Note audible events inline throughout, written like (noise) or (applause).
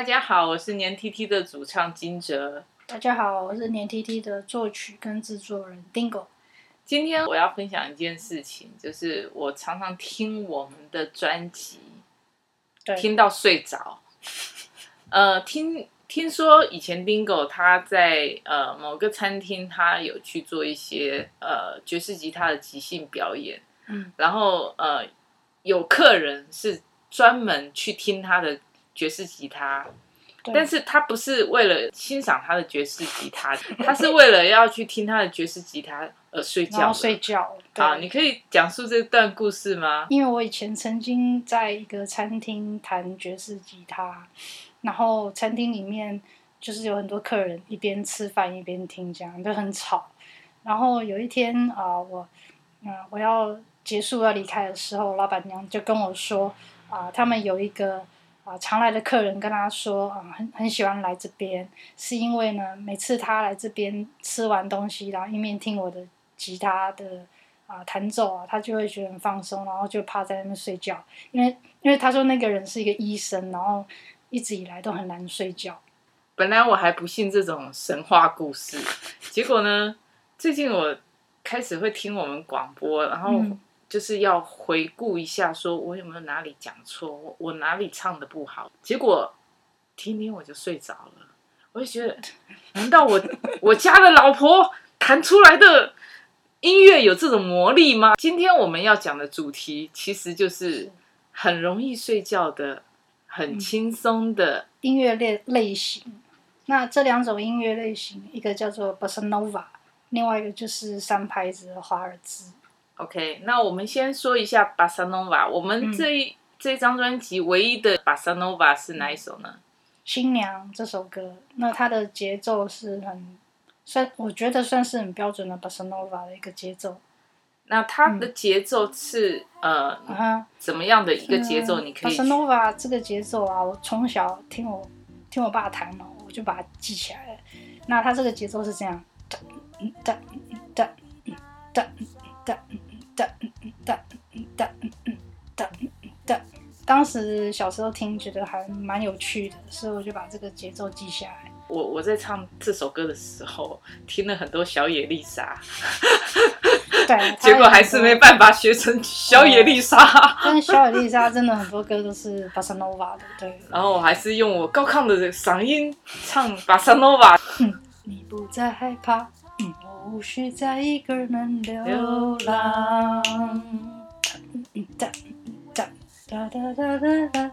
大家好，我是年 tt 的主唱金哲。大家好，我是年 tt 的作曲跟制作人 Dingo。今天我要分享一件事情，就是我常常听我们的专辑，听到睡着。(laughs) 呃，听听说以前 Dingo 他在呃某个餐厅，他有去做一些呃爵士吉他的即兴表演，嗯，然后呃有客人是专门去听他的。爵士吉他，但是他不是为了欣赏他的爵士吉他，他是为了要去听他的爵士吉他而睡觉。睡觉。好，你可以讲述这段故事吗？因为我以前曾经在一个餐厅弹爵士吉他，然后餐厅里面就是有很多客人一边吃饭一边听，这样就很吵。然后有一天啊、呃，我嗯、呃、我要结束要离开的时候，老板娘就跟我说啊、呃，他们有一个。啊，常来的客人跟他说啊，很很喜欢来这边，是因为呢，每次他来这边吃完东西，然后一面听我的吉他的啊弹奏啊，他就会觉得很放松，然后就趴在那边睡觉。因为因为他说那个人是一个医生，然后一直以来都很难睡觉。本来我还不信这种神话故事，结果呢，最近我开始会听我们广播，然后。嗯就是要回顾一下，说我有没有哪里讲错，我我哪里唱的不好，结果听听我就睡着了。我就觉得，(laughs) 难道我我家的老婆弹出来的音乐有这种魔力吗？今天我们要讲的主题其实就是很容易睡觉的、很轻松的、嗯、音乐类类型。那这两种音乐类型，一个叫做 Bossa Nova，另外一个就是三拍子的华尔兹。OK，那我们先说一下《Bossa Nova》。我们这一、嗯、这张专辑唯一的《Bossa Nova》是哪一首呢？新娘这首歌，那它的节奏是很算，我觉得算是很标准的《Bossa Nova》的一个节奏。那它的节奏是、嗯、呃、嗯，怎么样的一个节奏？你可以《Bossa Nova》这个节奏啊，我从小听我听我爸弹嘛，我就把它记起来了。那它这个节奏是这样，哒哒哒。哒当时小时候听觉得还蛮有趣的，所以我就把这个节奏记下来。我我在唱这首歌的时候，听了很多小野丽莎，对，(laughs) 结果还是没办法学成小野丽莎。(laughs) 但是小野丽莎真的很多歌都是巴萨诺瓦的，对。然后我还是用我高亢的嗓音唱巴萨诺瓦。你不再害怕。我无需再一个人流浪。哒哒哒哒哒哒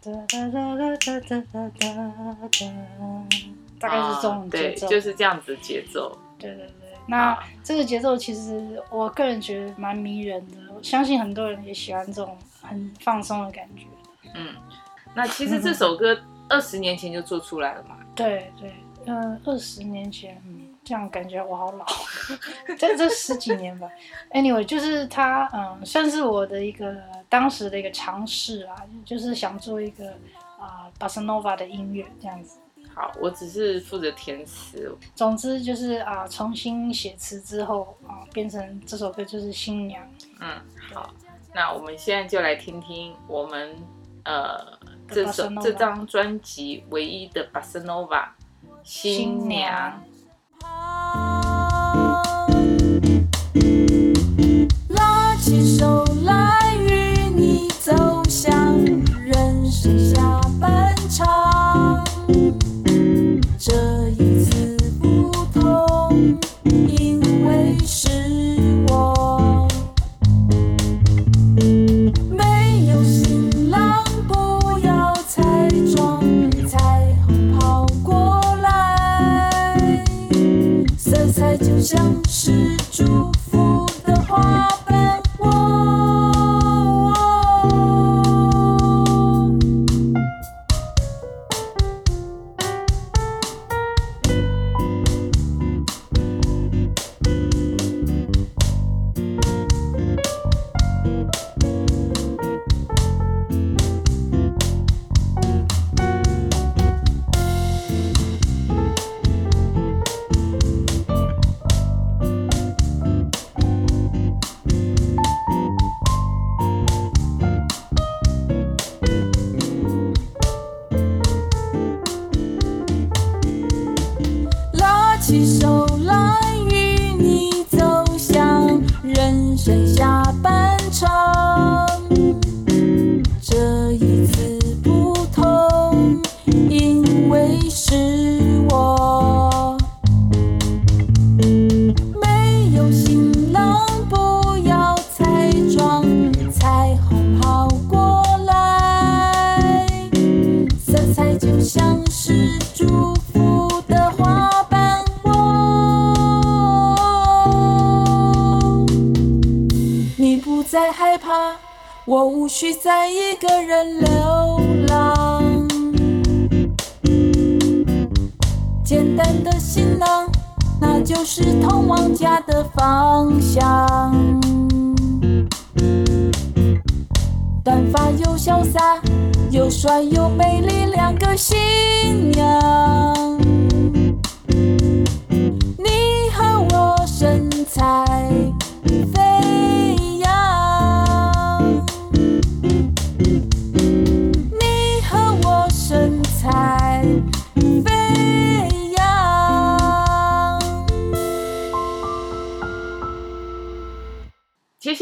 哒哒哒哒哒哒哒哒，大概是这种节奏，对，就是这样子节奏。对对对，那这个节奏其实我个人觉得蛮迷人的，我相信很多人也喜欢这种很放松的感觉。嗯，那其实这首歌二十年前就做出来了嘛？对对，嗯，二十年前。这样感觉我好老，(laughs) 在这十几年吧。Anyway，就是他，嗯，算是我的一个当时的一个尝试啊，就是想做一个啊巴塞诺瓦的音乐这样子。好，我只是负责填词。总之就是啊，重新写词之后啊，变成这首歌就是新娘。嗯，好，那我们现在就来听听我们呃这首这张专辑唯一的巴塞诺瓦新娘。我无需再一个人流浪。简单的行囊，那就是通往家的方向。短发又潇洒，又帅又美丽，两个新娘。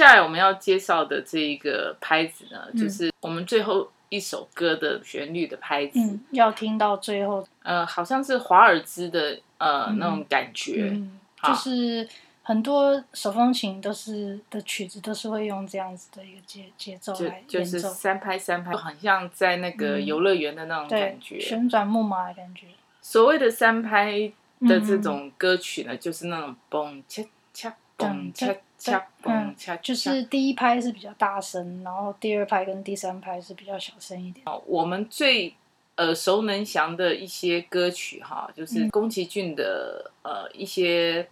下来我们要介绍的这一个拍子呢，嗯。就是我们最后一首歌的旋律的拍子。嗯，要听到最后，呃，好像是华尔兹的呃、嗯。那种感觉。嗯，好。就是很多手风琴都是的曲子都是会用这样子的一个节节奏就来就是奏，三拍三拍，很像在那个游乐园的那种对感，觉。旋转木马的感觉，所谓的三拍的这种歌曲呢，就是那种嘣恰恰嘣恰恰嘣恰，嗯就是第一拍是比较大声，然后第二拍跟第三拍是比较小声一点。我们最耳熟能详的一些歌曲哈，就是宫崎骏的呃一些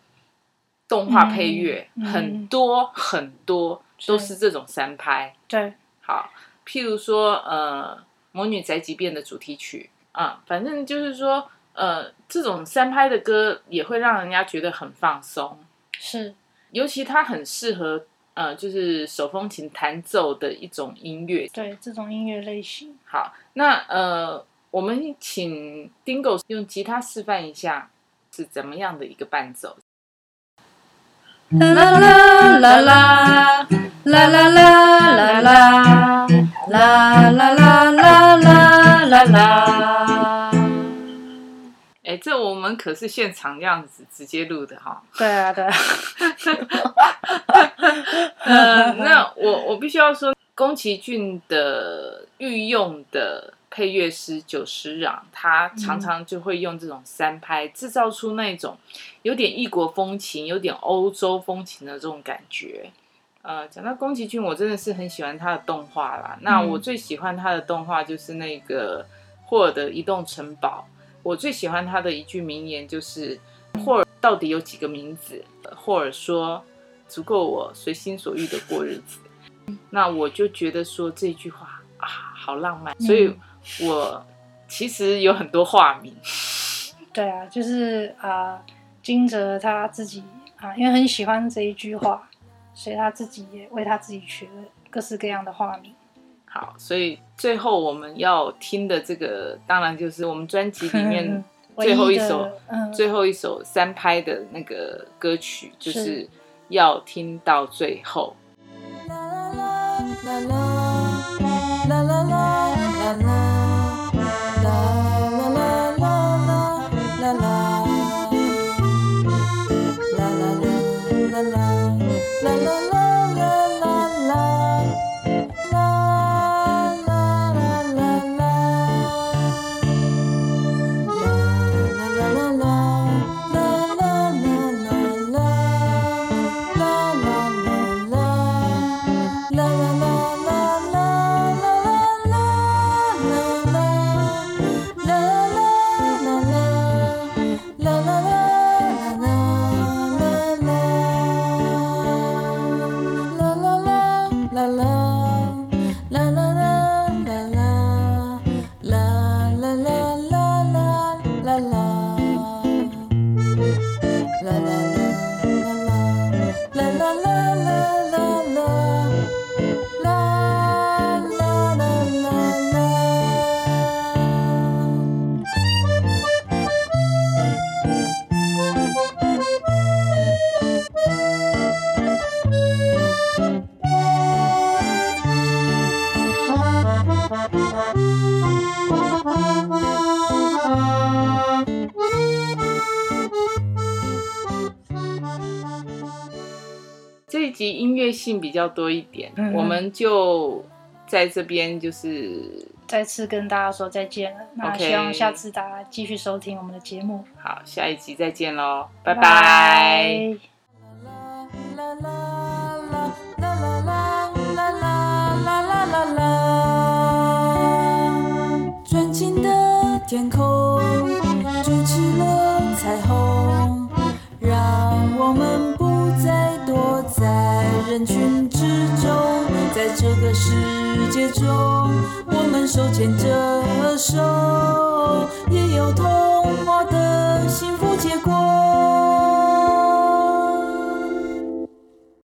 动画配乐，很多很多都是这种三拍。对，好，譬如说呃《魔女宅急便》的主题曲啊，反正就是说呃这种三拍的歌也会让人家觉得很放松，是，尤其它很适合呃就是手风琴弹奏的一种音乐。对这种音乐类型。好，那呃，我们请 Dingo 用吉他示范一下是怎么样的一个伴奏。啦啦啦啦啦啦啦啦啦啦啦啦啦啦啦啦。哎，这我们可是现场这样子直接录的哈。对啊，对啊。(laughs) 呃，那我我必须要说，宫崎骏的御用的配乐师久石让，他常常就会用这种三拍，制造出那种有点异国风情、有点欧洲风情的这种感觉。呃，讲到宫崎骏，我真的是很喜欢他的动画啦。那我最喜欢他的动画就是那个霍尔的移动城堡。我最喜欢他的一句名言就是：“霍尔到底有几个名字？”霍尔说：“足够我随心所欲的过日子。(laughs) ”那我就觉得说这句话啊，好浪漫，所以我其实有很多化名。(laughs) 对啊，就是啊，金哲他自己啊，因为很喜欢这一句话，所以他自己也为他自己取了各式各样的化名。好所以最后我们要听的这个当然就是我们专辑里面 (laughs) 最后一首最后一首三拍的那个歌曲就是。要听到最后。la la 性比较多一点，我们就在这边就是再次跟大家说再见了。那希望下次大家继续收听我们的节目。好，下一集再见喽，拜拜。专情的这个世界中，我们手牵着手，也有痛。